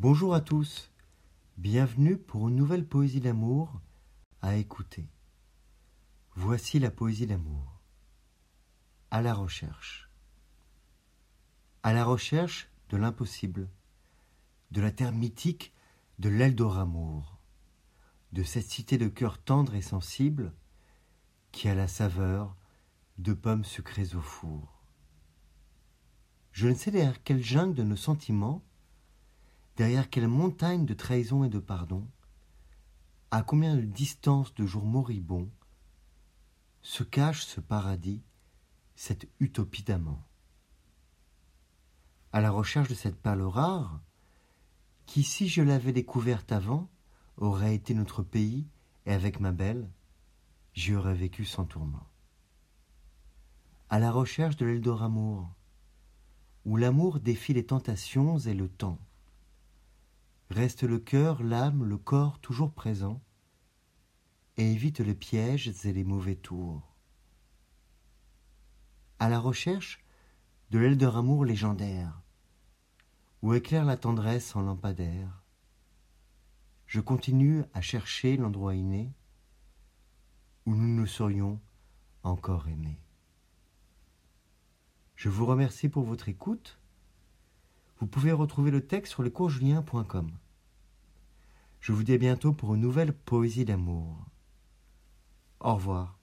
Bonjour à tous, bienvenue pour une nouvelle poésie d'amour à écouter. Voici la poésie d'amour. À la recherche. À la recherche de l'impossible, de la terre mythique de l'Eldoramour, de cette cité de cœur tendre et sensible qui a la saveur de pommes sucrées au four. Je ne sais derrière quelle jungle de nos sentiments, derrière quelle montagne de trahison et de pardon, à combien de distance de jours moribonds, se cache ce paradis, cette utopie d'amant? À la recherche de cette perle rare, qui, si je l'avais découverte avant, aurait été notre pays, et avec ma belle, j'y aurais vécu sans tourment. À la recherche de l'Eldoramour, où l'amour défie les tentations et le temps. Reste le cœur, l'âme, le corps toujours présents, et évite les pièges et les mauvais tours. À la recherche de l'Eldoramour légendaire, où éclaire la tendresse en lampadaire, je continue à chercher l'endroit inné où nous nous serions encore aimés. Je vous remercie pour votre écoute. Vous pouvez retrouver le texte sur lescoursjulien.com. Je vous dis à bientôt pour une nouvelle poésie d'amour. Au revoir.